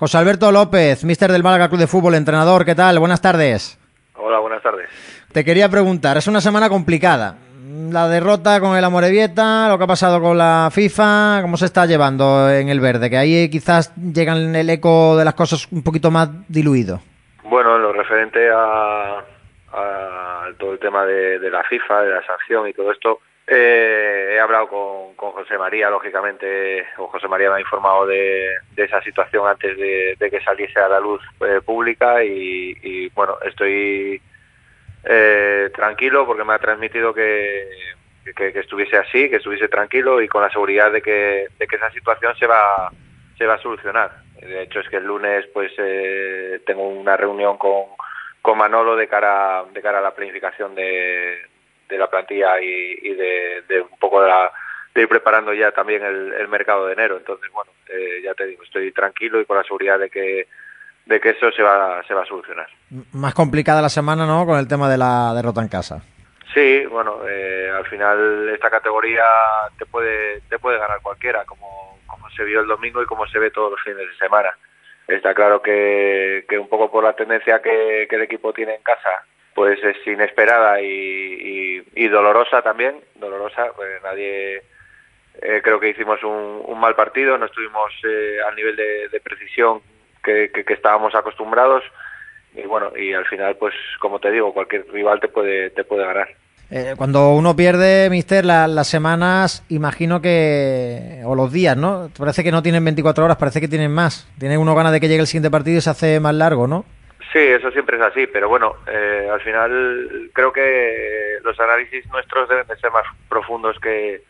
José Alberto López, mister del Málaga Club de Fútbol, entrenador, ¿qué tal? Buenas tardes. Hola, buenas tardes. Te quería preguntar, es una semana complicada. La derrota con el Amorebieta, lo que ha pasado con la FIFA, ¿cómo se está llevando en el verde? Que ahí quizás llegan el eco de las cosas un poquito más diluido. Bueno, lo referente a, a todo el tema de, de la FIFA, de la sanción y todo esto, eh, he hablado con, con, José María, lógicamente, o José María me ha informado de, esa situación antes de, que saliese a la luz eh, pública y, y, bueno, estoy eh, tranquilo porque me ha transmitido que, estuviese así, que estuviese tranquilo y con la seguridad de que, de que esa situación se va, se va a solucionar. De hecho, es que el lunes pues eh, tengo una reunión con, con Manolo de cara, de cara a la planificación de de la plantilla y, y de, de, un poco de, la, de, ir preparando ya también el, el mercado de enero. Entonces, bueno, eh, ya te digo, estoy tranquilo y con la seguridad de que de que eso se va se va a solucionar. Más complicada la semana, ¿no? Con el tema de la derrota en casa. Sí, bueno, eh, al final esta categoría te puede te puede ganar cualquiera, como como se vio el domingo y como se ve todos los fines de semana. Está claro que, que un poco por la tendencia que, que el equipo tiene en casa, pues es inesperada y, dolorosa también, dolorosa, pues nadie eh, creo que hicimos un, un, mal partido, no estuvimos eh, al nivel de, de precisión que, que, estábamos acostumbrados y bueno, y al final pues como te digo, cualquier rival te puede, te puede ganar. Eh, cuando uno pierde, Mister, la, las semanas, imagino que, o los días, ¿no? Parece que no tienen 24 horas, parece que tienen más. Tiene uno ganas de que llegue el siguiente partido y se hace más largo, ¿no? Sí, eso siempre es así, pero bueno, eh, al final creo que los análisis nuestros deben de ser más profundos que,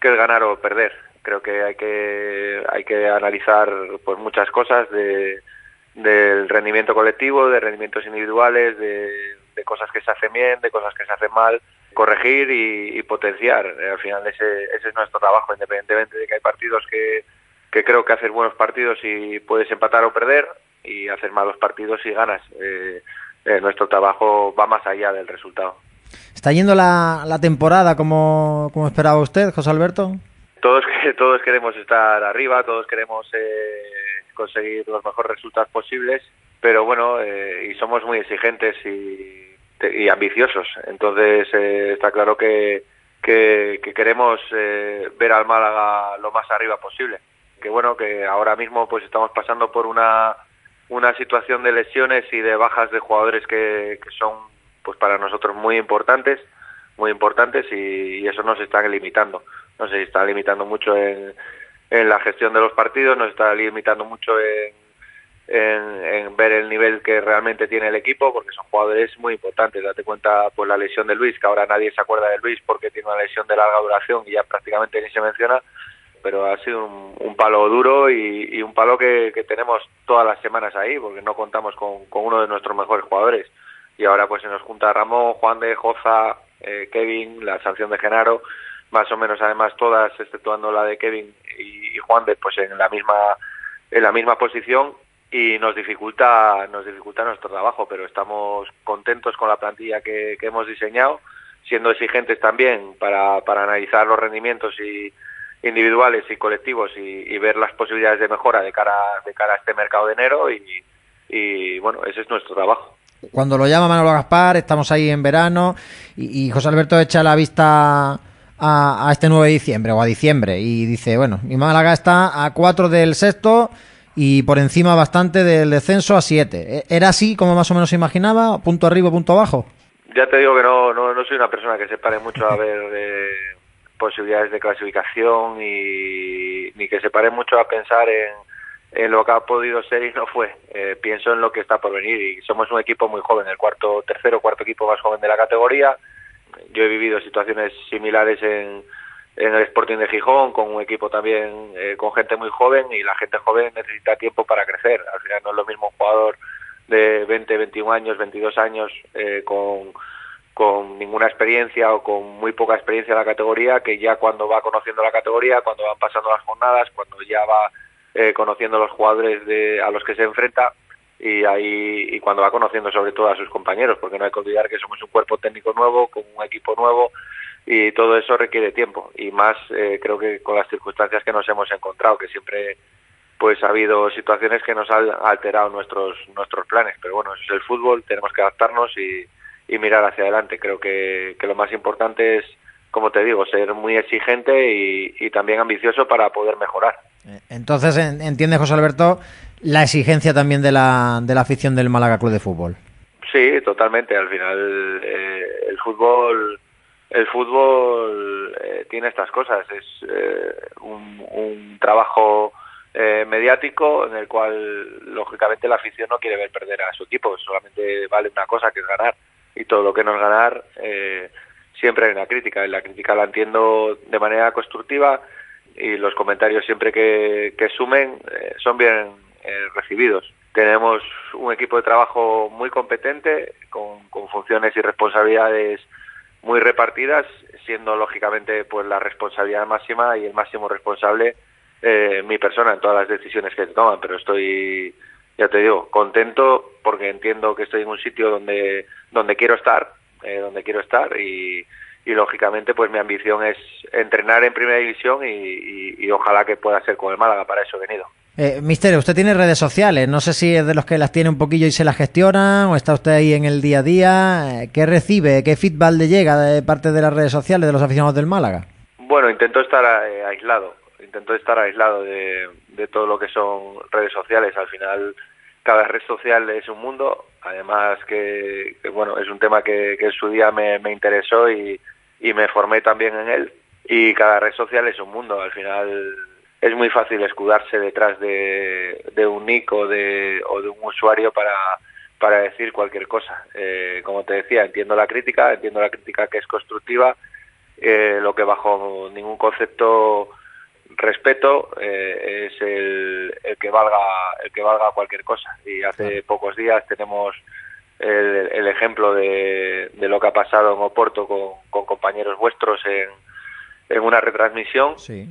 que el ganar o perder. Creo que hay que hay que analizar pues muchas cosas de del rendimiento colectivo, de rendimientos individuales, de, de cosas que se hacen bien, de cosas que se hacen mal, corregir y, y potenciar. Al final ese, ese es nuestro trabajo, independientemente de que hay partidos que, que creo que haces buenos partidos y puedes empatar o perder, y hacer malos partidos y ganas. Eh, eh, nuestro trabajo va más allá del resultado. ¿Está yendo la, la temporada como, como, esperaba usted, José Alberto? Todos, todos queremos estar arriba, todos queremos eh, conseguir los mejores resultados posibles, pero bueno, eh, y somos muy exigentes y, y ambiciosos. Entonces eh, está claro que, que, que queremos eh, ver al Málaga lo más arriba posible. Que bueno, que ahora mismo pues estamos pasando por una una situación de lesiones y de bajas de jugadores que, son pues para nosotros muy importantes muy importantes y, eso nos está limitando. Nos está limitando mucho en, la gestión de los partidos nos está limitando mucho en, en, en, ver el nivel que realmente tiene el equipo porque son jugadores muy importantes. Date cuenta pues la lesión de Luis que ahora nadie se acuerda de Luis porque tiene una lesión de larga duración y ya prácticamente ni se menciona pero ha sido un, un palo duro y, un palo que, tenemos todas las semanas ahí, porque no contamos con, con, uno de nuestros mejores jugadores. Y ahora pues se nos junta Ramón, Juan de Joza, eh, Kevin, la sanción de Genaro, más o menos además todas, exceptuando la de Kevin y, y Juan de, pues en la misma en la misma posición y nos dificulta nos dificulta nuestro trabajo, pero estamos contentos con la plantilla que, que hemos diseñado, siendo exigentes también para, para analizar los rendimientos y individuales y colectivos y, y, ver las posibilidades de mejora de cara de cara a este mercado de enero y, y bueno ese es nuestro trabajo. Cuando lo llama Manolo Gaspar estamos ahí en verano y, y José Alberto echa la vista a, a, este 9 de diciembre o a diciembre y dice bueno mi Málaga está a 4 del sexto y por encima bastante del descenso a 7 era así como más o menos se imaginaba punto arriba punto abajo ya te digo que no no, no soy una persona que se pare mucho a ver eh, posibilidades de clasificación y ni que se pare mucho a pensar en, en lo que ha podido ser y no fue. Eh, pienso en lo que está por venir y somos un equipo muy joven, el cuarto, tercero, cuarto equipo más joven de la categoría. Yo he vivido situaciones similares en, en el Sporting de Gijón, con un equipo también eh, con gente muy joven y la gente joven necesita tiempo para crecer. Al final no es lo mismo un jugador de 20, 21 años, 22 años eh, con con ninguna experiencia o con muy poca experiencia en la categoría, que ya cuando va conociendo la categoría, cuando van pasando las jornadas, cuando ya va eh, conociendo los jugadores de, a los que se enfrenta y ahí y cuando va conociendo sobre todo a sus compañeros, porque no hay que olvidar que somos un cuerpo técnico nuevo, con un equipo nuevo y todo eso requiere tiempo y más eh, creo que con las circunstancias que nos hemos encontrado, que siempre pues ha habido situaciones que nos han alterado nuestros nuestros planes. Pero bueno, es el fútbol, tenemos que adaptarnos y, mirar hacia adelante. Creo que, lo más importante es, como te digo, ser muy exigente y, también ambicioso para poder mejorar. Eh, entonces, ¿entiende José Alberto la exigencia también de la, de la afición del Málaga Club de Fútbol? Sí, totalmente. Al final, eh, el fútbol el fútbol eh, tiene estas cosas. Es eh, un, trabajo eh, mediático en el cual, lógicamente, la afición no quiere ver perder a su equipo. Solamente vale una cosa, que es ganar. Y todo lo que no es ganar, siempre hay una crítica. Y la crítica la entiendo de manera constructiva y los comentarios siempre que, que sumen son bien recibidos. Tenemos un equipo de trabajo muy competente, con, con funciones y responsabilidades muy repartidas, siendo lógicamente pues la responsabilidad máxima y el máximo responsable eh, mi persona en todas las decisiones que se toman, pero estoy, ya te digo, contento porque entiendo que estoy en un sitio donde, donde quiero estar, eh, donde quiero estar y, y lógicamente pues mi ambición es entrenar en primera división y, y ojalá que pueda ser con el Málaga, para eso he venido. Eh, Mister, usted tiene redes sociales, no sé si es de los que las tiene un poquillo y se las gestiona o está usted ahí en el día a día. Eh, ¿Qué recibe, qué feedback le llega de parte de las redes sociales de los aficionados del Málaga? Bueno, intento estar eh, aislado, intento estar aislado de, todo lo que son redes sociales. Al final, cada red social es un mundo, además que, bueno, es un tema que, en su día me, interesó y, y me formé también en él. Y cada red social es un mundo, al final es muy fácil escudarse detrás de, un nick o de, o de un usuario para, para decir cualquier cosa. Eh, como te decía, entiendo la crítica, entiendo la crítica que es constructiva, eh, lo que bajo ningún concepto respeto eh, es el, el, que valga el que valga cualquier cosa. Y hace pocos días tenemos el, ejemplo de, de, lo que ha pasado en Oporto con, con compañeros vuestros en, en una retransmisión. Sí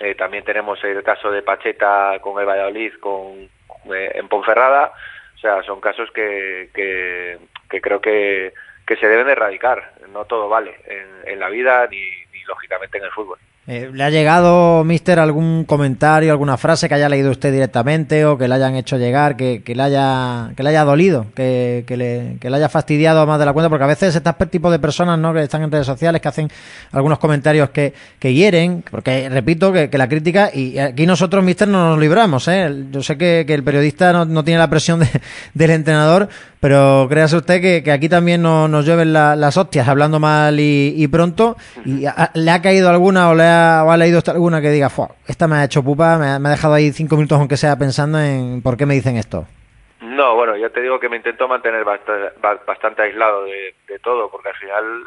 eh, también tenemos el caso de Pacheta con el Valladolid con, eh, en Ponferrada. O sea, son casos que, que, creo que, que, se deben erradicar. No todo vale en, en la vida ni, ni, lógicamente, en el fútbol. Eh, ¿Le ha llegado, mister, algún comentario, alguna frase que haya leído usted directamente o que le hayan hecho llegar, que, que le, haya, que le haya dolido, que, que, le, que le haya fastidiado más de la cuenta? Porque a veces este tipo de personas ¿no? que están en redes sociales, que hacen algunos comentarios que, que hieren, porque repito que, la crítica, y aquí nosotros, mister, no nos libramos. ¿eh? Yo sé que, el periodista no, no, tiene la presión de, del entrenador, pero créase usted que, aquí también nos lleven las hostias hablando mal y, pronto. ¿Y le ha caído alguna o le ha, o ha leído alguna que diga, esta me ha hecho pupa, me ha, dejado ahí cinco minutos aunque sea pensando en por qué me dicen esto? No, bueno, yo te digo que me intento mantener bastante, aislado de, todo, porque al final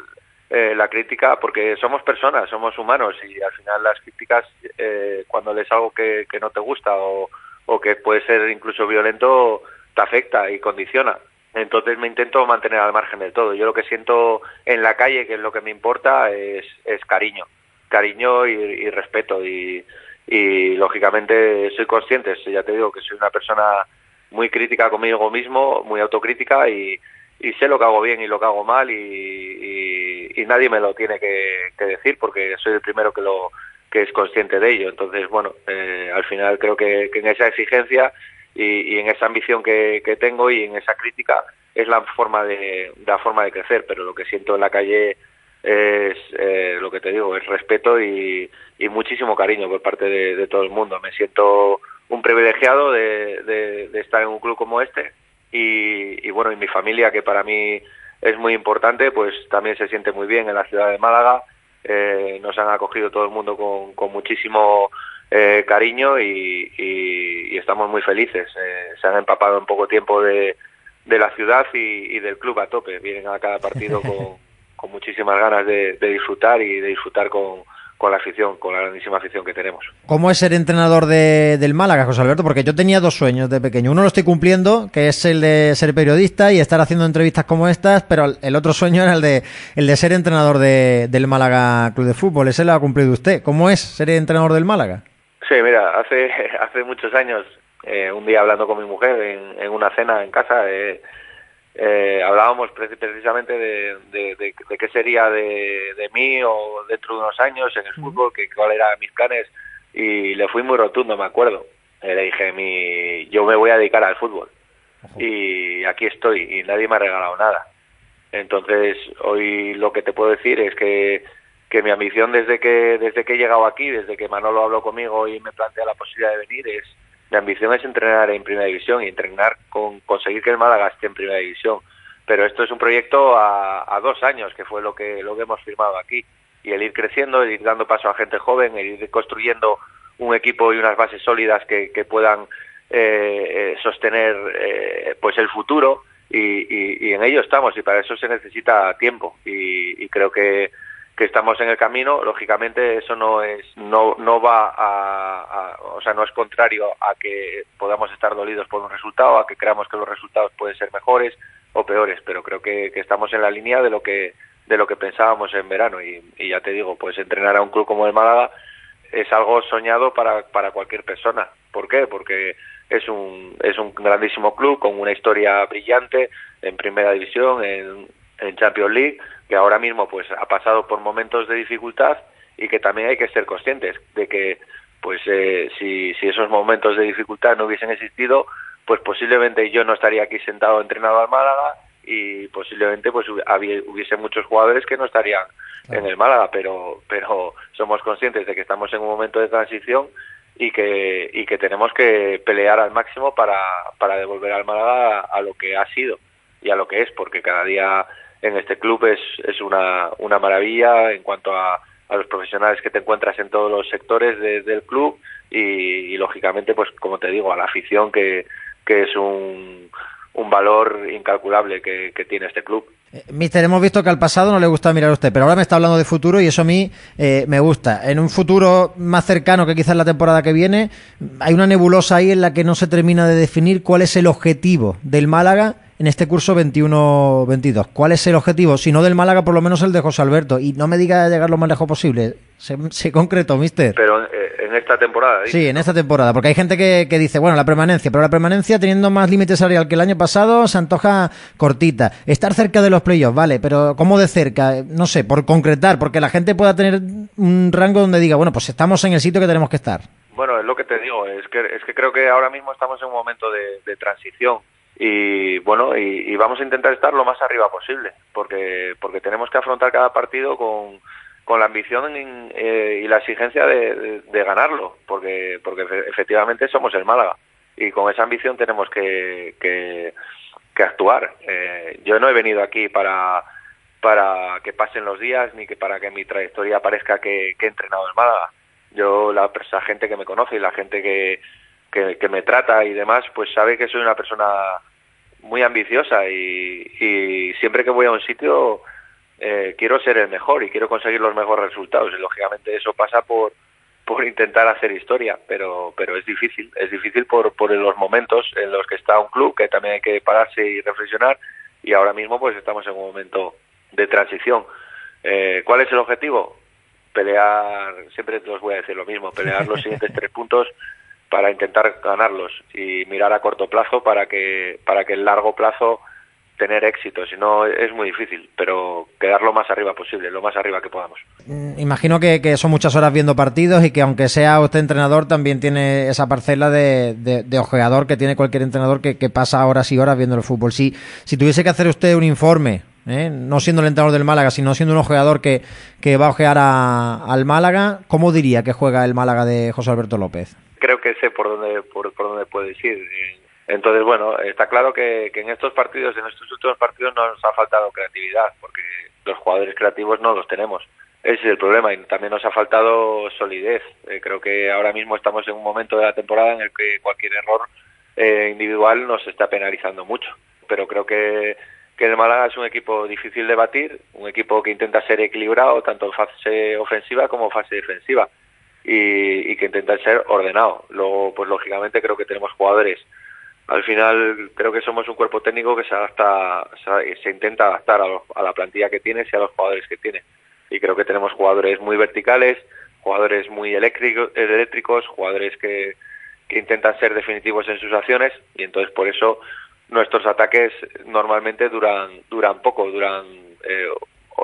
eh, la crítica, porque somos personas, somos humanos y al final las críticas, eh, cuando lees algo que, no te gusta o, o que puede ser incluso violento, te afecta y condiciona. Entonces me intento mantener al margen de todo. Yo lo que siento en la calle, que es lo que me importa, es, es cariño. Cariño y, respeto. Y, y, lógicamente soy consciente, ya te digo que soy una persona muy crítica conmigo mismo, muy autocrítica y, y sé lo que hago bien y lo que hago mal y, y nadie me lo tiene que, decir porque soy el primero que lo que es consciente de ello. Entonces, bueno, eh, al final creo que, que en esa exigencia y, en esa ambición que, tengo y en esa crítica es la forma de la forma de crecer pero lo que siento en la calle es eh, lo que te digo es respeto y, muchísimo cariño por parte de, todo el mundo me siento un privilegiado de, estar en un club como este y, bueno y mi familia que para mí es muy importante pues también se siente muy bien en la ciudad de Málaga eh, nos han acogido todo el mundo con, con muchísimo eh, cariño y, estamos muy felices. Eh, se han empapado en poco tiempo de, la ciudad y, del club a tope. Vienen a cada partido con, muchísimas ganas de, disfrutar y de disfrutar con, la afición, con la grandísima afición que tenemos. ¿Cómo es ser entrenador de, del Málaga, José Alberto? Porque yo tenía dos sueños de pequeño. Uno lo estoy cumpliendo, que es el de ser periodista y estar haciendo entrevistas como estas, pero el otro sueño era el de, el de ser entrenador del Málaga Club de Fútbol. Ese lo ha cumplido usted. ¿Cómo es ser entrenador del Málaga? Sí, mira, hace, hace muchos años, eh, un día hablando con mi mujer en, una cena en casa, eh, eh, hablábamos precisamente de, de, qué sería de, mí o dentro de unos años en el fútbol, que cuáles eran mis planes, y le fui muy rotundo, me acuerdo. le dije, mi, yo me voy a dedicar al fútbol y aquí estoy y nadie me ha regalado nada. Entonces, hoy lo que te puedo decir es que, que mi ambición desde que, desde que he llegado aquí, desde que Manolo habló conmigo y me plantea la posibilidad de venir, es mi ambición es entrenar en Primera División y entrenar con conseguir que el Málaga esté en Primera División. Pero esto es un proyecto a, a dos años, que fue lo que, lo que hemos firmado aquí. Y el ir creciendo, el ir dando paso a gente joven, el ir construyendo un equipo y unas bases sólidas que, puedan eh, eh, sostener eh, pues el futuro y, en ello estamos y para eso se necesita tiempo y creo que, que, estamos en el camino lógicamente eso no es no no va a, o sea no es contrario a que podamos estar dolidos por un resultado a que creamos que los resultados pueden ser mejores o peores pero creo que, que estamos en la línea de lo que de lo que pensábamos en verano y, y ya te digo pues entrenar a un club como el Málaga es algo soñado para, para cualquier persona. ¿Por qué? Porque es un, es un grandísimo club con una historia brillante en primera división, en, en Champions League, que ahora mismo pues ha pasado por momentos de dificultad y que también hay que ser conscientes de que pues eh, si, si esos momentos de dificultad no hubiesen existido, pues posiblemente yo no estaría aquí sentado entrenado al Málaga y posiblemente pues hubiese muchos jugadores que no estarían en el Málaga, pero pero somos conscientes de que estamos en un momento de transición y que y que tenemos que pelear al máximo para para devolver al Málaga a, lo que ha sido y a lo que es, porque cada día en este club es es una una maravilla en cuanto a a los profesionales que te encuentras en todos los sectores del club y, lógicamente pues como te digo a la afición que, que es un, un valor incalculable que, que tiene este club. Eh, mister, hemos visto que al pasado no le gusta mirar a usted, pero ahora me está hablando de futuro y eso a mí eh, me gusta. En un futuro más cercano que quizás la temporada que viene, hay una nebulosa ahí en la que no se termina de definir cuál es el objetivo del Málaga en este curso 21-22. ¿Cuál es el objetivo? Si no del Málaga, por lo menos el de José Alberto. Y no me diga llegar lo más lejos posible. Se, se concreto, mister. Pero eh, en esta temporada. ¿sí? sí, en esta temporada. Porque hay gente que, que, dice, bueno, la permanencia. Pero la permanencia, teniendo más límite salarial que el año pasado, se antoja cortita. Estar cerca de los playoffs, vale. Pero ¿cómo de cerca? No sé, por concretar. Porque la gente pueda tener un rango donde diga, bueno, pues estamos en el sitio que tenemos que estar. Bueno, es lo que te digo. Es que, es que creo que ahora mismo estamos en un momento de, de transición y bueno y, y, vamos a intentar estar lo más arriba posible porque porque tenemos que afrontar cada partido con, con la ambición eh, y la exigencia de, ganarlo porque porque efectivamente somos el Málaga y con esa ambición tenemos que, que, actuar. Eh, yo no he venido aquí para para que pasen los días ni que para que mi trayectoria parezca que, he entrenado el Málaga. Yo la gente que me conoce y la gente que que, que, me trata y demás, pues sabe que soy una persona muy ambiciosa y, y siempre que voy a un sitio eh, quiero ser el mejor y quiero conseguir los mejores resultados y lógicamente eso pasa por por intentar hacer historia, pero pero es difícil, es difícil por por los momentos en los que está un club que también hay que pararse y reflexionar y ahora mismo pues estamos en un momento de transición. Eh, ¿Cuál es el objetivo? Pelear, siempre os voy a decir lo mismo, pelear los siguientes tres puntos para intentar ganarlos y mirar a corto plazo para que para que el largo plazo tener éxito, si no es muy difícil, pero quedar lo más arriba posible, lo más arriba que podamos. Mm, imagino que, son muchas horas viendo partidos y que aunque sea usted entrenador también tiene esa parcela de, ojeador que tiene cualquier entrenador que, pasa horas y horas viendo el fútbol. Si, si tuviese que hacer usted un informe, ¿eh? no siendo el entrenador del Málaga, sino siendo un ojeador que, que va a ojear al Málaga, ¿cómo diría que juega el Málaga de José Alberto López? Creo que sé por dónde por, dónde puedes ir. Entonces, bueno, está claro que, que, en estos partidos, en estos últimos partidos, nos ha faltado creatividad, porque los jugadores creativos no los tenemos. Ese es el problema y también nos ha faltado solidez. Eh, creo que ahora mismo estamos en un momento de la temporada en el que cualquier error eh, individual nos está penalizando mucho. Pero creo que, que el Málaga es un equipo difícil de batir, un equipo que intenta ser equilibrado tanto en fase ofensiva como fase defensiva y, y que intentan ser ordenado. Luego, pues lógicamente creo que tenemos jugadores. Al final creo que somos un cuerpo técnico que se adapta, se, intenta adaptar a, los, a la plantilla que tienes y a los jugadores que tiene. Y creo que tenemos jugadores muy verticales, jugadores muy eléctricos, eléctricos jugadores que, que intentan ser definitivos en sus acciones y entonces por eso nuestros ataques normalmente duran duran poco, duran eh,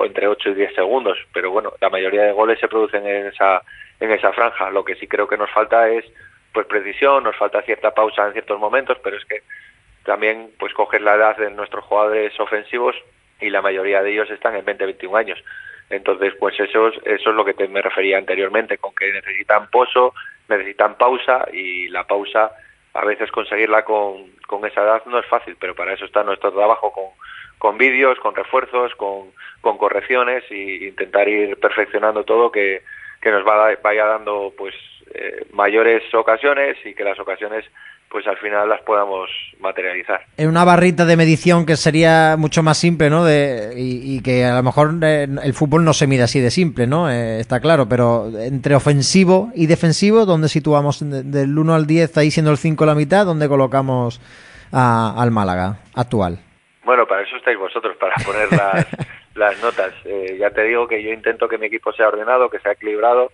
entre 8 y 10 segundos, pero bueno, la mayoría de goles se producen en esa en esa franja. Lo que sí creo que nos falta es pues precisión, nos falta cierta pausa en ciertos momentos, pero es que también pues coges la edad de nuestros jugadores ofensivos y la mayoría de ellos están en 20-21 años. Entonces, pues eso, eso es lo que te me refería anteriormente, con que necesitan pozo, necesitan pausa y la pausa a veces conseguirla con, con esa edad no es fácil, pero para eso está nuestro trabajo con, con vídeos, con refuerzos, con, con correcciones e intentar ir perfeccionando todo que, que nos vaya dando pues eh, mayores ocasiones y que las ocasiones pues al final las podamos materializar. En una barrita de medición que sería mucho más simple, ¿no? De, y, que a lo mejor eh, el fútbol no se mide así de simple, ¿no? Eh, está claro, pero entre ofensivo y defensivo, ¿dónde situamos del 1 al 10, ahí siendo el 5 la mitad, ¿dónde colocamos al Málaga actual? Bueno, para eso estáis vosotros, para poner las, las notas. Eh, ya te digo que yo intento que mi equipo sea ordenado, que sea equilibrado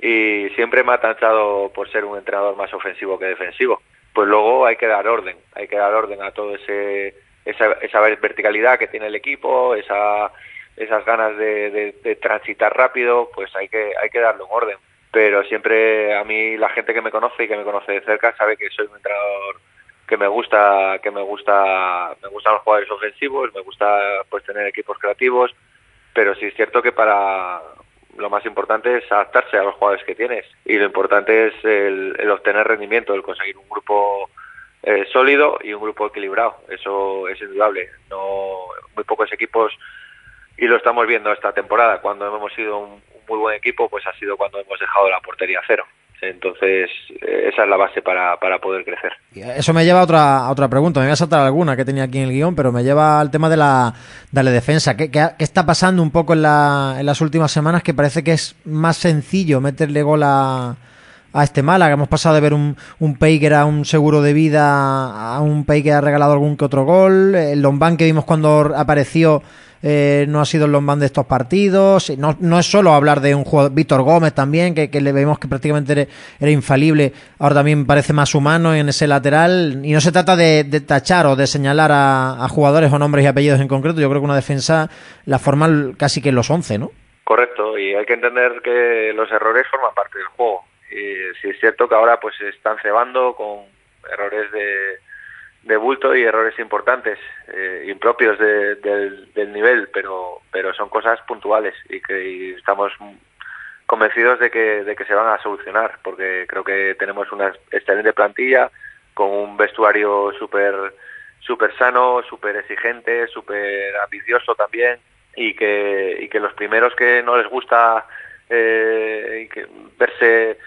y siempre me ha tachado por ser un entrenador más ofensivo que defensivo pues luego hay que dar orden, hay que dar orden a todo ese esa, esa verticalidad que tiene el equipo, esa, esas ganas de, transitar rápido, pues hay que hay que darle un orden. Pero siempre a mí la gente que me conoce y que me conoce de cerca sabe que soy un entrenador que me gusta que me gusta me gustan los jugadores ofensivos, me gusta pues tener equipos creativos, pero sí es cierto que para lo más importante es adaptarse a los jugadores que tienes y lo importante es el, obtener rendimiento, el conseguir un grupo eh, sólido y un grupo equilibrado. Eso es indudable. No muy pocos equipos y lo estamos viendo esta temporada. Cuando hemos sido un, muy buen equipo, pues ha sido cuando hemos dejado la portería cero. Entonces, eh, esa es la base para, para poder crecer. Eso me lleva a otra, otra pregunta. Me voy a saltar alguna que tenía aquí en el guion, pero me lleva al tema de la, de defensa. ¿Qué, qué, está pasando un poco en, la, en las últimas semanas? Que parece que es más sencillo meterle gol a, a este Málaga. Hemos pasado de ver un, un Pei que era un seguro de vida a un Pei que ha regalado algún que otro gol. El Lombán que vimos cuando apareció eh, no ha sido el Lombán de estos partidos. No, no es solo hablar de un jugador, Víctor Gómez también, que, le vemos que prácticamente era, infalible. Ahora también parece más humano en ese lateral. Y no se trata de, tachar o de señalar a, jugadores o nombres y apellidos en concreto. Yo creo que una defensa la forma casi que los 11, ¿no? Correcto, y hay que entender que los errores forman parte del juego y sí es cierto que ahora pues se están cebando con errores de, de bulto y errores importantes, eh, impropios del, nivel, pero, pero son cosas puntuales y que estamos convencidos de que, de que se van a solucionar, porque creo que tenemos una excelente plantilla con un vestuario súper super sano, súper exigente, súper ambicioso también y que, y que los primeros que no les gusta eh, que verse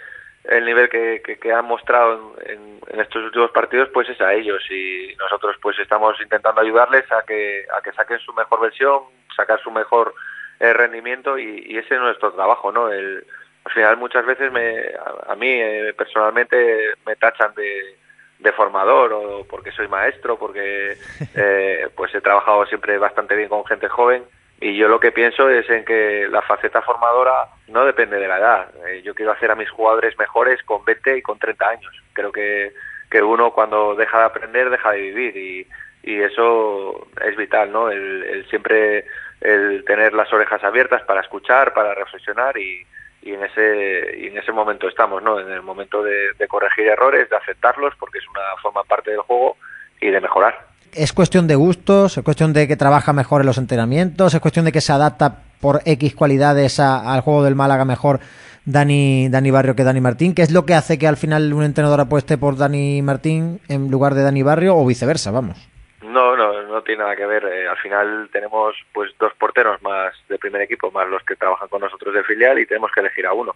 el nivel que, que, han mostrado en, en, estos últimos partidos pues es a ellos. Y nosotros pues estamos intentando ayudarles a que a que saquen su mejor versión sacar su mejor eh, rendimiento. Y, ese es nuestro trabajo no el, al final muchas veces me a, mí eh, personalmente me tachan de, de formador o porque soy maestro porque eh, pues he trabajado siempre bastante bien con gente joven y yo lo que pienso es en que la faceta formadora no depende de la edad. Eh, yo quiero hacer a mis jugadores mejores con 20 y con 30 años. Creo que, que uno cuando deja de aprender deja de vivir y, y eso es vital, ¿no? El, siempre el tener las orejas abiertas para escuchar, para reflexionar y, y en ese y en ese momento estamos, ¿no? En el momento de, de corregir errores, de aceptarlos porque es una forma parte del juego y de mejorar es cuestión de gustos, es cuestión de que trabaja mejor en los entrenamientos, es cuestión de que se adapta por X cualidades al juego del Málaga mejor Dani, Dani Barrio que Dani Martín. ¿Qué es lo que hace que al final un entrenador apueste por Dani Martín en lugar de Dani Barrio o viceversa? Vamos. No, no, no tiene nada que ver. Eh, al final tenemos pues dos porteros más de primer equipo, más los que trabajan con nosotros de filial y tenemos que elegir a uno.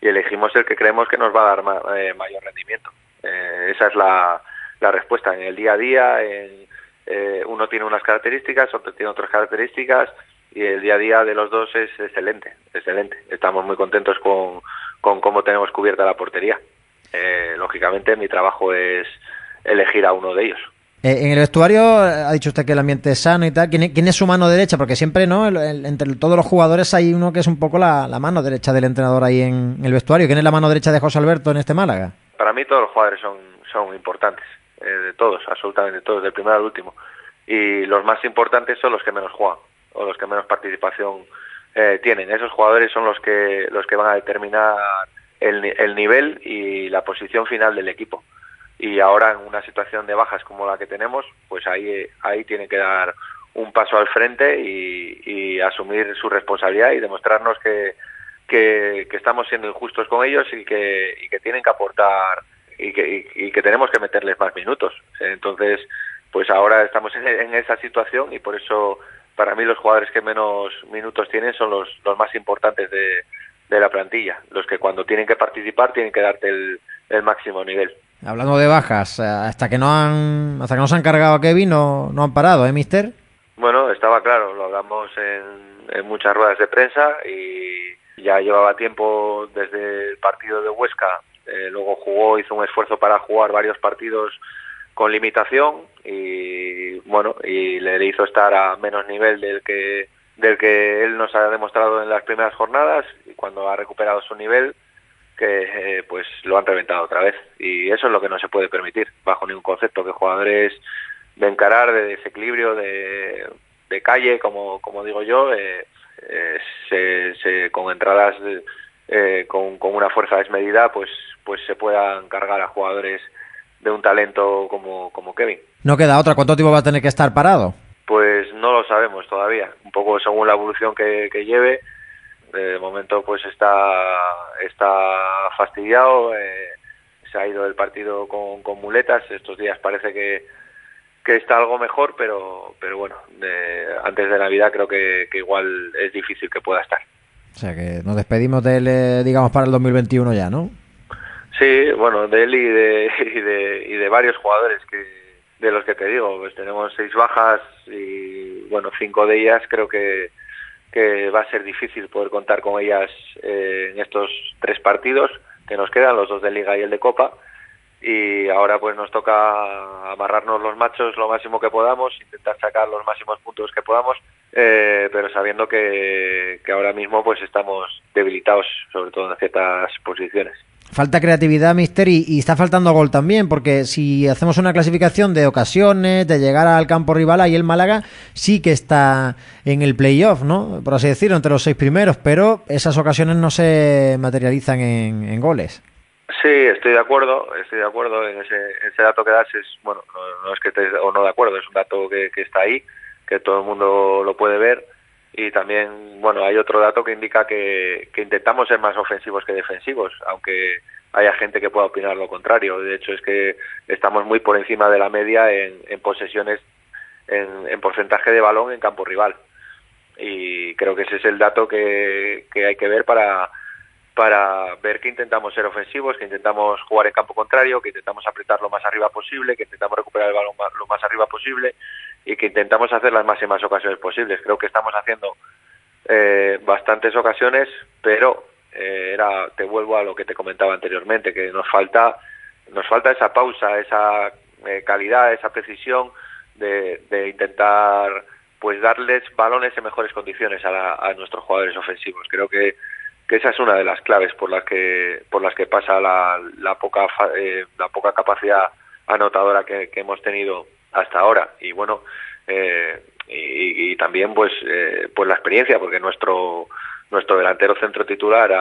Y elegimos el que creemos que nos va a dar eh, mayor rendimiento. Eh, esa es la, la respuesta en el día a día, en, eh, uno tiene unas características, otro tiene otras características y el día a día de los dos es excelente, excelente. Estamos muy contentos con, con cómo tenemos cubierta la portería. Eh, lógicamente mi trabajo es elegir a uno de ellos. Eh, en el vestuario ha dicho usted que el ambiente es sano y tal. ¿Quién, es su mano derecha? Porque siempre, ¿no? entre todos los jugadores hay uno que es un poco la, mano derecha del entrenador ahí en, el vestuario. ¿Quién es la mano derecha de José Alberto en este Málaga? Para mí todos los jugadores son, son importantes. Eh, de todos, absolutamente todos, del primero al último. Y los más importantes son los que menos juegan o los que menos participación eh, tienen. Esos jugadores son los que los que van a determinar el, el nivel y la posición final del equipo. Y ahora en una situación de bajas como la que tenemos, pues ahí, ahí tiene que dar un paso al frente y, y asumir su responsabilidad y demostrarnos que, que, que, estamos siendo injustos con ellos y que, y que tienen que aportar y que, y, que tenemos que meterles más minutos. Entonces, pues ahora estamos en, en, esa situación y por eso para mí los jugadores que menos minutos tienen son los, los más importantes de, de la plantilla, los que cuando tienen que participar tienen que darte el, el máximo nivel. Hablando de bajas, hasta que no han hasta que no se han cargado a Kevin no, no han parado, ¿eh, mister? Bueno, estaba claro, lo hablamos en, en muchas ruedas de prensa y ya llevaba tiempo desde el partido de Huesca, eh, luego jugó, hizo un esfuerzo para jugar varios partidos con limitación y bueno, y le hizo estar a menos nivel del que del que él nos ha demostrado en las primeras jornadas y cuando ha recuperado su nivel que eh, pues lo han reventado otra vez. Y eso es lo que no se puede permitir bajo ningún concepto que jugadores de encarar de desequilibrio de, de calle como como digo yo eh, eh, se, se, con entradas eh, con, con una fuerza desmedida pues pues se puedan cargar a jugadores de un talento como, como Kevin. No queda otra. ¿Cuánto tiempo va a tener que estar parado? Pues no lo sabemos todavía. Un poco según la evolución que, que lleve. De momento pues está, está fastidiado. Eh, se ha ido del partido con, con muletas. Estos días parece que, que está algo mejor, pero, pero bueno, antes de Navidad creo que, que, igual es difícil que pueda estar. O sea que nos despedimos de él, eh, digamos, para el 2021 ya, ¿no? Sí, bueno, de él y de, y de, y de varios jugadores que de los que te digo, pues tenemos seis bajas y bueno, cinco de ellas creo que, que va a ser difícil poder contar con ellas eh, en estos tres partidos que nos quedan, los dos de Liga y el de Copa. Y ahora pues nos toca amarrarnos los machos lo máximo que podamos, intentar sacar los máximos puntos que podamos, eh, pero sabiendo que, que ahora mismo pues estamos debilitados, sobre todo en ciertas posiciones. Falta creatividad, Mister, y, y, está faltando gol también, porque si hacemos una clasificación de ocasiones, de llegar al campo rival, ahí el Málaga sí que está en el playoff, ¿no? Por así decirlo, entre los seis primeros, pero esas ocasiones no se materializan en, en goles. Sí, estoy de acuerdo, estoy de acuerdo en ese, ese dato que das, es, bueno, no, no es que o no de acuerdo, es un dato que, que está ahí, que todo el mundo lo puede ver, y también, bueno, hay otro dato que indica que, intentamos ser más ofensivos que defensivos, aunque haya gente que pueda opinar lo contrario. De hecho, es que estamos muy por encima de la media en, en posesiones, en, en, porcentaje de balón en campo rival. Y creo que ese es el dato que, que hay que ver para, para ver que intentamos ser ofensivos, que intentamos jugar en campo contrario, que intentamos apretar lo más arriba posible, que intentamos recuperar el balón lo más arriba posible y que intentamos hacer las máximas ocasiones posibles. Creo que estamos haciendo eh, bastantes ocasiones, pero eh, era te vuelvo a lo que te comentaba anteriormente, que nos falta nos falta esa pausa, esa eh, calidad, esa precisión de, de, intentar pues darles balones en mejores condiciones a, la, a nuestros jugadores ofensivos. Creo que que esa es una de las claves por las que por las que pasa la, la poca eh, la poca capacidad anotadora que, que, hemos tenido hasta ahora y bueno eh, y, también pues eh, pues la experiencia porque nuestro nuestro delantero centro titular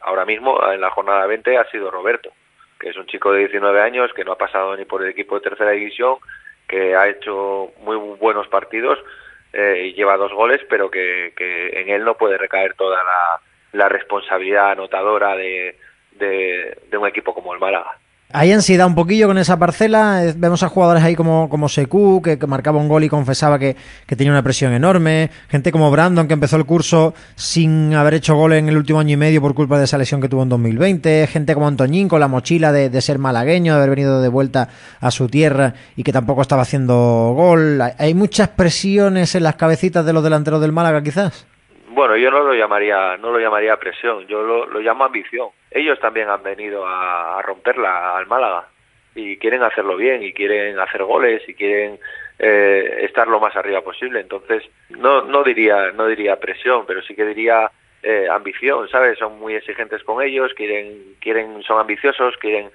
ahora mismo en la jornada 20 ha sido Roberto que es un chico de 19 años que no ha pasado ni por el equipo de tercera división que ha hecho muy buenos partidos eh, y lleva dos goles pero que, que en él no puede recaer toda la la responsabilidad anotadora de, de, de, un equipo como el Málaga. Hay ansiedad un poquillo con esa parcela. Vemos a jugadores ahí como, como Secu, que, que marcaba un gol y confesaba que, que, tenía una presión enorme. Gente como Brandon, que empezó el curso sin haber hecho gol en el último año y medio por culpa de esa lesión que tuvo en 2020. Gente como Antoñín, con la mochila de, de ser malagueño, de haber venido de vuelta a su tierra y que tampoco estaba haciendo gol. Hay muchas presiones en las cabecitas de los delanteros del Málaga, quizás. Bueno, yo no lo llamaría, no lo llamaría presión, yo lo, llamo ambición. Ellos también han venido a, a, romperla al Málaga y quieren hacerlo bien y quieren hacer goles y quieren eh, estar lo más arriba posible. Entonces, no, no diría, no diría presión, pero sí que diría eh, ambición, ¿sabes? Son muy exigentes con ellos, quieren, quieren, son ambiciosos, quieren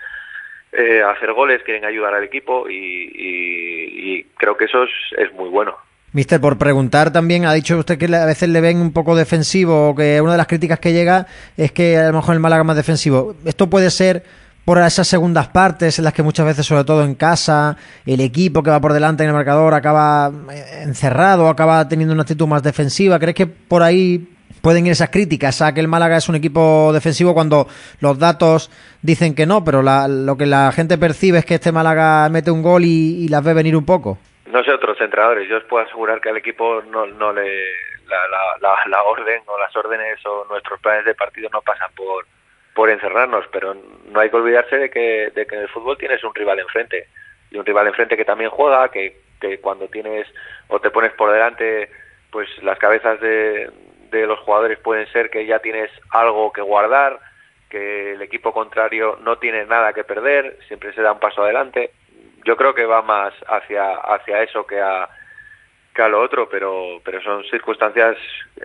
eh, hacer goles, quieren ayudar al equipo y, y, y creo que eso es, es muy bueno. Mister, por preguntar también, ha dicho usted que a veces le ven un poco defensivo, o que una de las críticas que llega es que a lo mejor el Málaga más defensivo. ¿Esto puede ser por esas segundas partes en las que muchas veces, sobre todo en casa, el equipo que va por delante en el marcador acaba eh, encerrado, acaba teniendo una actitud más defensiva? ¿Crees que por ahí pueden ir esas críticas a que el Málaga es un equipo defensivo cuando los datos dicen que no, pero lo que la gente percibe es que este Málaga mete un gol y las ve venir un poco? No sé otros entrenadores, yo os puedo asegurar que al equipo no, no le la, la, orden o las órdenes o nuestros planes de partido no pasan por por encerrarnos, pero no hay que olvidarse de que, de que en el fútbol tienes un rival enfrente y un rival enfrente que también juega, que, que cuando tienes o te pones por delante, pues las cabezas de, de los jugadores pueden ser que ya tienes algo que guardar, que el equipo contrario no tiene nada que perder, siempre se da un paso adelante yo creo que va más hacia, hacia eso que a, que a lo otro, pero, pero son circunstancias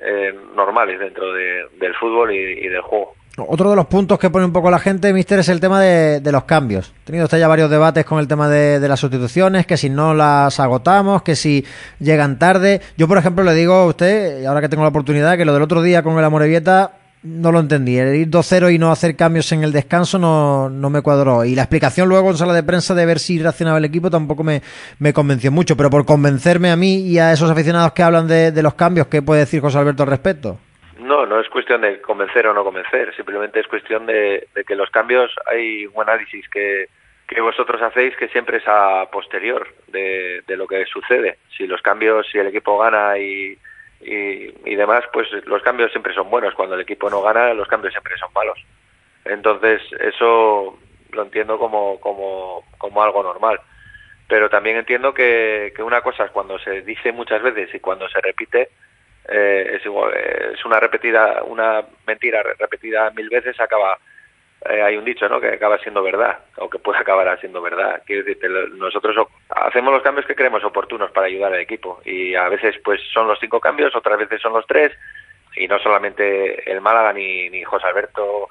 eh, normales dentro del fútbol y, del juego. Otro de los puntos que pone un poco la gente, Mister, es el tema de, los cambios. He tenido usted ya varios debates con el tema de, las sustituciones, que si no las agotamos, que si llegan tarde. Yo, por ejemplo, le digo a usted, ahora que tengo la oportunidad, que lo del otro día con el Amorebieta no lo entendí. El ir 2-0 y no hacer cambios en el descanso no, no me cuadró. Y la explicación luego en sala de prensa de ver si reaccionaba el equipo tampoco me, me convenció mucho. Pero por convencerme a mí y a esos aficionados que hablan de, los cambios, ¿qué puede decir José Alberto al respecto? No, no es cuestión de convencer o no convencer. Simplemente es cuestión de, de que los cambios, hay un análisis que, que vosotros hacéis que siempre es a posterior de, de lo que sucede. Si los cambios, si el equipo gana y y, demás, pues los cambios siempre son buenos. Cuando el equipo no gana, los cambios siempre son malos. Entonces, eso lo entiendo como, como, como algo normal. Pero también entiendo que, que una cosa es cuando se dice muchas veces y cuando se repite, eh, es igual, es una repetida, una mentira repetida mil veces acaba eh, hay un dicho, ¿no? Que acaba siendo verdad, o que puede acabar siendo verdad. Quiero decirte, nosotros hacemos los cambios que creemos oportunos para ayudar al equipo. Y a veces, pues, son los cinco cambios, otras veces son los tres. Y no solamente el Málaga ni, José Alberto,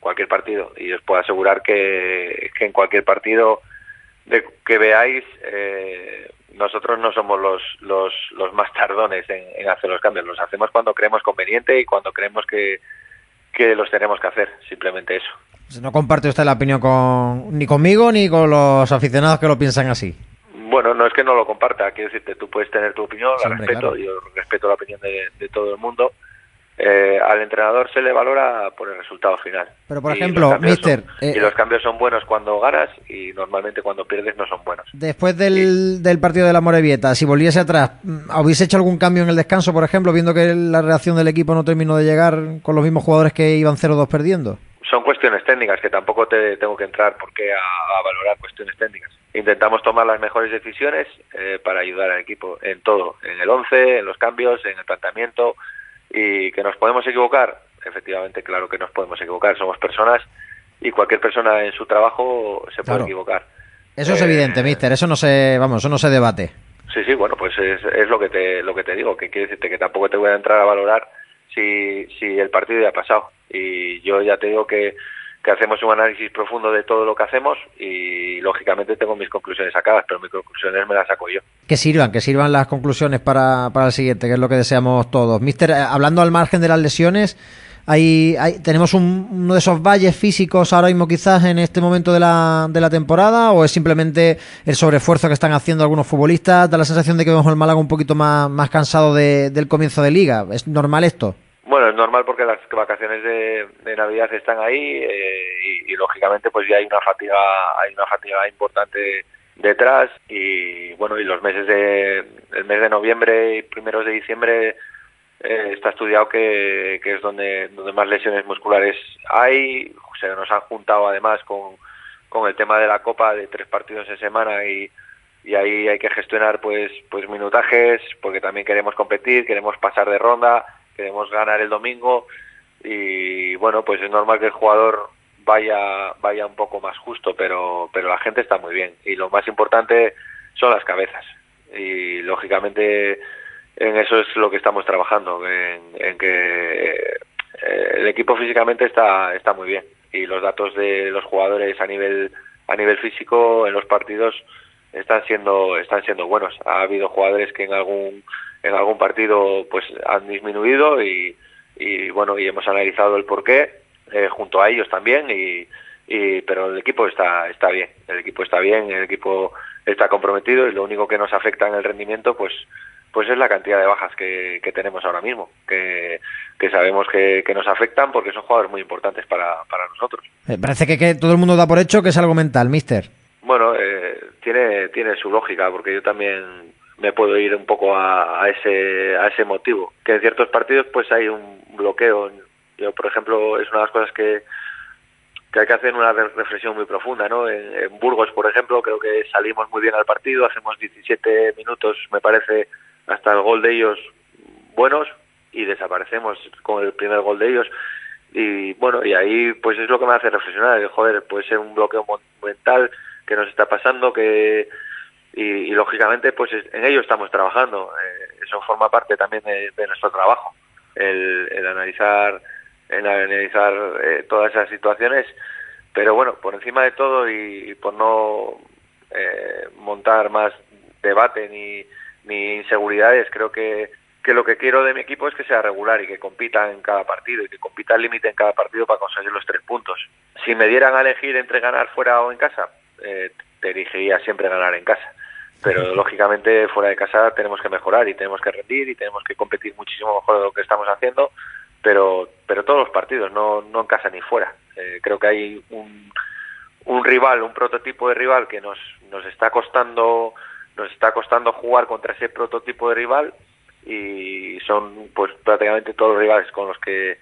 cualquier partido. Y os puedo asegurar que, en cualquier partido de, que veáis, eh, nosotros no somos los, los, los más tardones en hacer los cambios. Los hacemos cuando creemos conveniente y cuando creemos que que los tenemos que hacer, simplemente eso. Pues no comparte usted la opinión con, ni conmigo ni con los aficionados que lo piensan así. Bueno, no es que no lo comparta, quiero decirte, tú puedes tener tu opinión, la respeto, yo respeto la opinión de, todo el mundo. Eh, al entrenador se le valora por el resultado final. Pero, por ejemplo, Mister... y los cambios son buenos cuando ganas y normalmente cuando pierdes no son buenos. Después del, del partido de la Morevieta, si volviese atrás, ¿habéis hecho algún cambio en el descanso, por ejemplo, viendo que la reacción del equipo no terminó de llegar con los mismos jugadores que iban 0-2 perdiendo? Son cuestiones técnicas que tampoco te tengo que entrar porque a, a valorar cuestiones técnicas. Intentamos tomar las mejores decisiones eh, para ayudar al equipo en todo, en el 11, en los cambios, en el planteamiento, y que nos podemos equivocar, efectivamente, claro que nos podemos equivocar, somos personas y cualquier persona en su trabajo se puede equivocar. Eso es evidente, eh, mister, eso no se, vamos, eso no se debate. Sí, sí, bueno, pues es, es lo que te lo que te digo, que quiere decirte que tampoco te voy a entrar a valorar si si el partido ya ha pasado y yo ya te digo que que hacemos un análisis profundo de todo lo que hacemos y lógicamente tengo mis conclusiones sacadas, pero mis conclusiones me las saco yo. Que sirvan, que sirvan las conclusiones para, para el siguiente, que es lo que deseamos todos. Mister, eh, hablando al margen de las lesiones, hay, tenemos uno de esos valles físicos ahora mismo quizás en este momento de la, de la temporada o es simplemente el sobreesfuerzo que están haciendo algunos futbolistas, da la sensación de que vemos el Málaga un poquito más, más cansado de, del comienzo de liga. ¿Es normal esto? Bueno, es normal porque las vacaciones de, Navidad están ahí eh, y, lógicamente pues ya hay una fatiga, hay una fatiga importante detrás y bueno y los meses de el mes de noviembre y primeros de diciembre eh, está estudiado que, que, es donde donde más lesiones musculares hay. Se nos han juntado además con, con el tema de la copa de tres partidos en semana y, y ahí hay que gestionar pues pues minutajes porque también queremos competir queremos pasar de ronda queremos ganar el domingo y bueno, pues es normal que el jugador vaya vaya un poco más justo, pero pero la gente está muy bien y lo más importante son las cabezas. Y lógicamente en eso es lo que estamos trabajando, en, que eh, el equipo físicamente está está muy bien y los datos de los jugadores a nivel a nivel físico en los partidos están siendo están siendo buenos. Ha habido jugadores que en algún en algún partido pues han disminuido y, y bueno y hemos analizado el porqué eh, junto a ellos también y, y pero el equipo está está bien el equipo está bien el equipo está comprometido y lo único que nos afecta en el rendimiento pues pues es la cantidad de bajas que, que tenemos ahora mismo, que, que sabemos que, que, nos afectan porque son jugadores muy importantes para, para nosotros. Eh, parece que, que, todo el mundo da por hecho que es algo mental, mister. Bueno, eh, tiene, tiene su lógica, porque yo también me puedo ir un poco a, ese, a ese motivo. Que en ciertos partidos pues hay un bloqueo. Yo, por ejemplo, es una de las cosas que, que hay que hacer una reflexión muy profunda, ¿no? En, Burgos, por ejemplo, creo que salimos muy bien al partido, hacemos 17 minutos, me parece, hasta el gol de ellos buenos y desaparecemos con el primer gol de ellos y bueno y ahí pues es lo que me hace reflexionar joder puede ser un bloqueo mental que nos está pasando que y, lógicamente pues en ello estamos trabajando eh, eso forma parte también de, nuestro trabajo el, el, analizar el analizar eh, todas esas situaciones pero bueno por encima de todo y, y por no eh, montar más debate ni ni inseguridades. Creo que, que lo que quiero de mi equipo es que sea regular y que compita en cada partido y que compita al límite en cada partido para conseguir los tres puntos. Si me dieran a elegir entre ganar fuera o en casa, eh, te elegiría siempre ganar en casa. Pero lógicamente fuera de casa tenemos que mejorar y tenemos que rendir y tenemos que competir muchísimo mejor de lo que estamos haciendo, pero, pero todos los partidos, no, no en casa ni fuera. Eh, creo que hay un, un rival, un prototipo de rival que nos, nos está costando nos está costando jugar contra ese prototipo de rival y son pues prácticamente todos los rivales con los que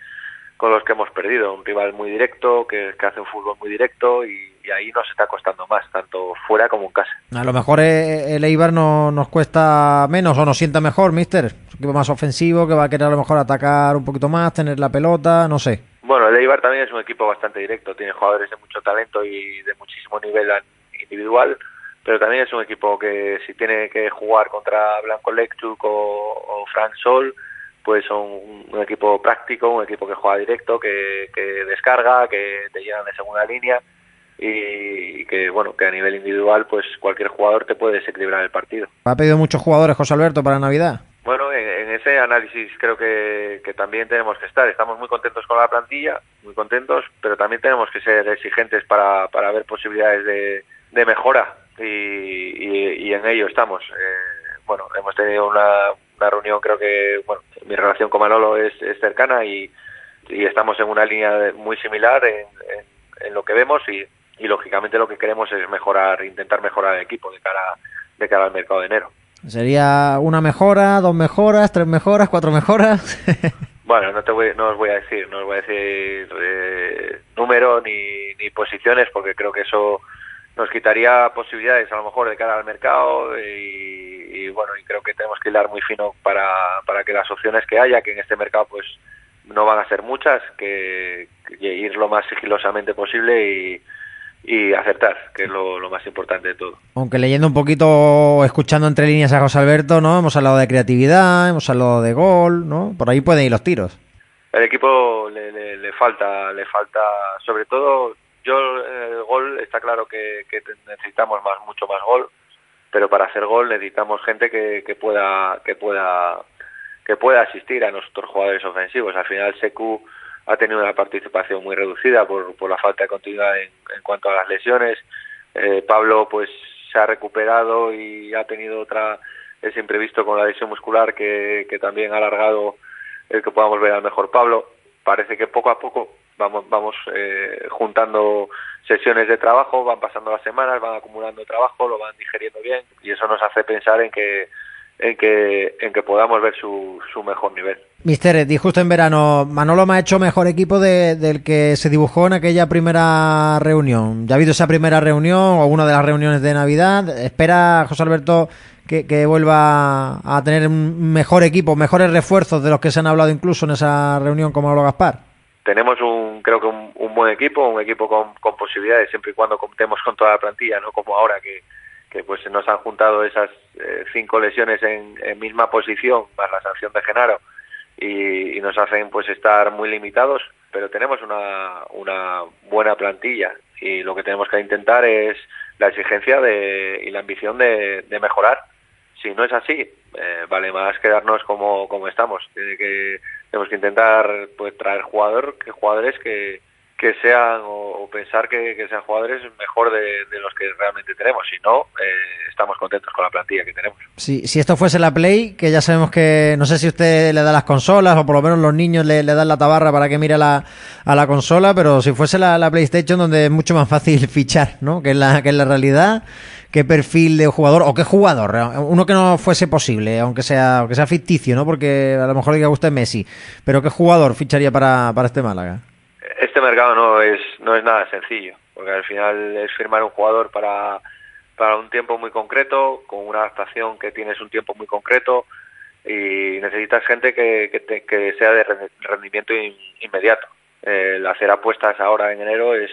con los que hemos perdido un rival muy directo que, que hace un fútbol muy directo y, y, ahí nos está costando más tanto fuera como en casa. A lo mejor el Eibar no, nos cuesta menos o nos sienta mejor mister. Un equipo más ofensivo que va a querer a lo mejor atacar un poquito más tener la pelota no sé. Bueno el Eibar también es un equipo bastante directo tiene jugadores de mucho talento y de muchísimo nivel individual pero también es un equipo que si tiene que jugar contra Blanco Lecchuk o, o Frank Sol, pues son un, un, equipo práctico, un equipo que juega directo, que, que descarga, que te llegan de segunda línea y, que bueno que a nivel individual pues cualquier jugador te puede desequilibrar el partido. ¿Ha pedido muchos jugadores José Alberto para Navidad? Bueno, en, en, ese análisis creo que, que, también tenemos que estar. Estamos muy contentos con la plantilla, muy contentos, pero también tenemos que ser exigentes para, para ver posibilidades de, de mejora y, y, y, en ello estamos. Eh, bueno, hemos tenido una, una, reunión, creo que, bueno, mi relación con Manolo es, es cercana y, y, estamos en una línea muy similar en, en, en lo que vemos y, y, lógicamente lo que queremos es mejorar, intentar mejorar el equipo de cara, de cara al mercado de enero. ¿Sería una mejora, dos mejoras, tres mejoras, cuatro mejoras? bueno, no te voy, no os voy a decir, no os voy a decir eh, número ni, ni posiciones porque creo que eso nos quitaría posibilidades a lo mejor de cara al mercado y, y, bueno y creo que tenemos que hilar muy fino para, para que las opciones que haya que en este mercado pues no van a ser muchas que, que ir lo más sigilosamente posible y, y acertar que es lo, lo, más importante de todo. Aunque leyendo un poquito escuchando entre líneas a José Alberto no hemos hablado de creatividad hemos hablado de gol no por ahí pueden ir los tiros. El equipo le, le, le falta le falta sobre todo yo el gol está claro que, que, necesitamos más mucho más gol pero para hacer gol necesitamos gente que, que pueda que pueda que pueda asistir a nuestros jugadores ofensivos. Al final Secu ha tenido una participación muy reducida por, por la falta de continuidad en, en cuanto a las lesiones. Eh, Pablo pues se ha recuperado y ha tenido otra ese imprevisto con la lesión muscular que, que también ha alargado el que podamos ver al mejor Pablo. Parece que poco a poco vamos vamos eh, juntando sesiones de trabajo, van pasando las semanas, van acumulando trabajo, lo van digeriendo bien y eso nos hace pensar en que en que en que podamos ver su, su mejor nivel. Mister, di justo en verano, Manolo me ha hecho mejor equipo de, del que se dibujó en aquella primera reunión. ¿Ya ha habido esa primera reunión o una de las reuniones de Navidad? ¿Espera José Alberto que, que vuelva a tener un mejor equipo, mejores refuerzos de los que se han hablado incluso en esa reunión con Manolo Gaspar? tenemos un creo que un, un buen equipo, un equipo con, con, posibilidades siempre y cuando contemos con toda la plantilla, no como ahora que, que pues nos han juntado esas eh, cinco lesiones en, en, misma posición más la sanción de Genaro y, nos hacen pues estar muy limitados, pero tenemos una, una buena plantilla y lo que tenemos que intentar es la exigencia de, y la ambición de, mejorar. Si no es así, eh, vale más quedarnos como, como estamos. Tiene que, tenemos que intentar pues traer jugador, que jugadores que, que sean o, pensar que, sean jugadores mejor de, los que realmente tenemos. Si no, eh, estamos contentos con la plantilla que tenemos. Si, si esto fuese la Play, que ya sabemos que no sé si usted le da las consolas o por lo menos los niños le, dan la tabarra para que mire la, a la consola, pero si fuese la, la, PlayStation donde es mucho más fácil fichar, ¿no? Que es la, que es la realidad. ¿Qué perfil de jugador o qué jugador? Uno que no fuese posible, aunque sea, aunque sea ficticio, ¿no? Porque a lo mejor diga usted Messi, pero ¿qué jugador ficharía para, para este Málaga? Este mercado no es, no es nada sencillo, porque al final es firmar un jugador para, para un tiempo muy concreto, con una adaptación que tienes un tiempo muy concreto y necesitas gente que, que, sea de rendimiento inmediato. el hacer apuestas ahora en enero es,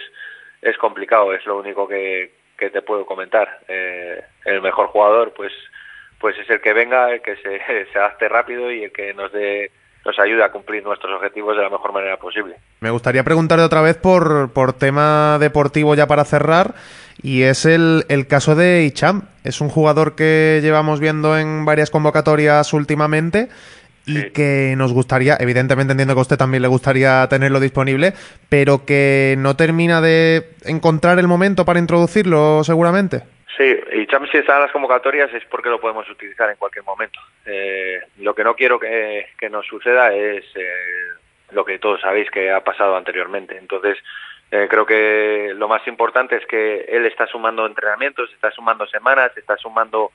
es complicado, es lo único que, que te puedo comentar. Eh, el mejor jugador pues pues es el que venga, el que se, se adapte rápido y el que nos dé nos ayuda a cumplir nuestros objetivos de la mejor manera posible. Me gustaría preguntarle otra vez por, por tema deportivo ya para cerrar, y es el, el caso de Icham. Es un jugador que llevamos viendo en varias convocatorias últimamente y que nos gustaría, evidentemente entiendo que a usted también le gustaría tenerlo disponible, pero que no termina de encontrar el momento para introducirlo seguramente. Sí, y Cham si está en las convocatorias es porque lo podemos utilizar en cualquier momento. Eh, lo que no quiero que, nos suceda es eh, lo que todos sabéis que ha pasado anteriormente. Entonces, eh, creo que lo más importante es que él está sumando entrenamientos, está sumando semanas, está sumando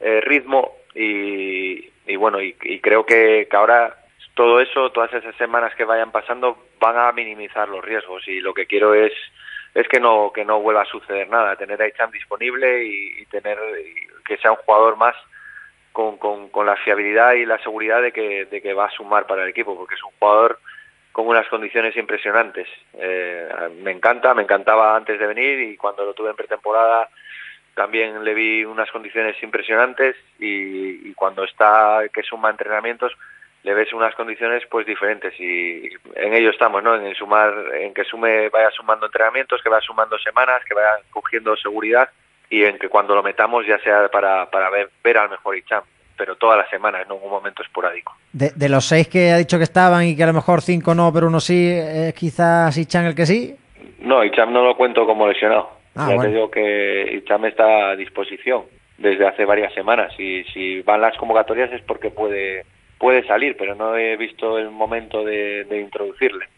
ritmo y, bueno, y, creo que, que ahora todo eso, todas esas semanas que vayan pasando van a minimizar los riesgos y lo que quiero es es que no que no vuelva a suceder nada, tener a Icham disponible y, tener que sea un jugador más con, con, la fiabilidad y la seguridad de que, de que va a sumar para el equipo, porque es un jugador con unas condiciones impresionantes. Eh, me encanta, me encantaba antes de venir y cuando lo tuve en pretemporada también le vi unas condiciones impresionantes y, y cuando está que suma entrenamientos le ves unas condiciones pues diferentes y en ello estamos, ¿no? En sumar, en que sume, vaya sumando entrenamientos, que vaya sumando semanas, que vaya cogiendo seguridad y en que cuando lo metamos ya sea para, para ver, ver al mejor Icham, pero todas las semanas, no en un momento esporádico. De, de, los seis que ha dicho que estaban y que a lo mejor cinco no, pero uno sí, ¿es quizás Icham el que sí? No, Icham no lo cuento como lesionado. Ah, ya te digo que Icham está a disposición desde hace varias semanas y si van las convocatorias es porque puede puede salir, pero no he visto el momento de, introducirle.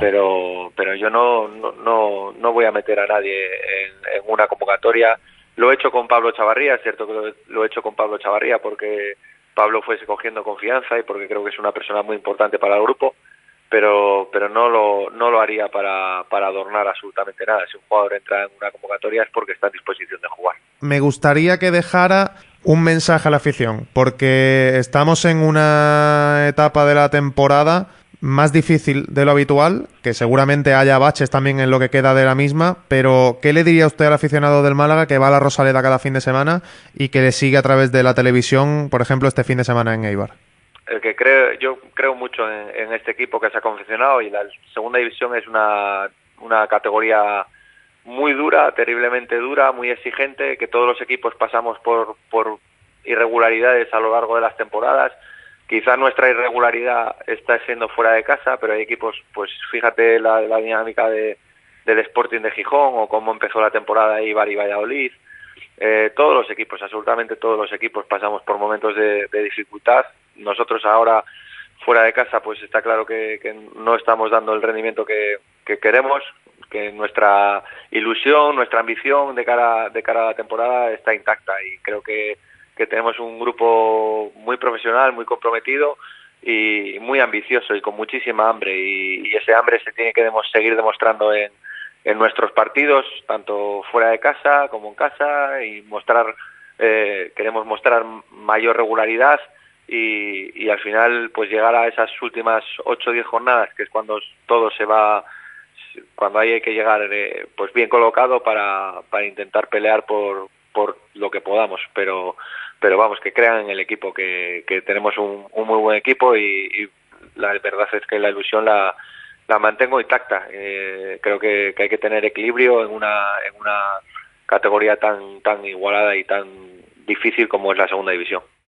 Pero, pero yo no, no, no, voy a meter a nadie en, una convocatoria. Lo he hecho con Pablo Chavarría, es cierto que lo, he hecho con Pablo Chavarría porque Pablo fuese cogiendo confianza y porque creo que es una persona muy importante para el grupo, pero, pero no, lo, no lo haría para, para adornar absolutamente nada. Si un jugador entra en una convocatoria es porque está en disposición de jugar. Me gustaría que dejara un mensaje a la afición, porque estamos en una etapa de la temporada más difícil de lo habitual, que seguramente haya baches también en lo que queda de la misma, pero ¿qué le diría usted al aficionado del Málaga que va a la Rosaleda cada fin de semana y que le sigue a través de la televisión, por ejemplo, este fin de semana en Eibar? El que creo, yo creo mucho en, este equipo que se ha confeccionado y la segunda división es una, una categoría muy dura, terriblemente dura, muy exigente, que todos los equipos pasamos por, por irregularidades a lo largo de las temporadas. Quizá nuestra irregularidad está siendo fuera de casa, pero hay equipos, pues fíjate la, dinámica de, del Sporting de Gijón o cómo empezó la temporada Ibar y Valladolid. Eh, todos los equipos, absolutamente todos los equipos pasamos por momentos de, dificultad. Nosotros ahora fuera de casa, pues está claro que, no estamos dando el rendimiento que queremos que nuestra ilusión, nuestra ambición de cara, de cara a la temporada está intacta y creo que, que tenemos un grupo muy profesional, muy comprometido y muy ambicioso y con muchísima hambre. Y, ese hambre se tiene que seguir demostrando en, en nuestros partidos, tanto fuera de casa como en casa y mostrar, eh, queremos mostrar mayor regularidad y, y al final pues llegar a esas últimas 8 o 10 jornadas que es cuando todo se va cuando hay que llegar eh, pues bien colocado para, para intentar pelear por, por lo que podamos, pero pero vamos, que crean en el equipo, que, que tenemos un, muy buen equipo y, la verdad es que la ilusión la, la mantengo intacta. Eh, creo que, que, hay que tener equilibrio en una, en una categoría tan tan igualada y tan difícil como es la segunda división.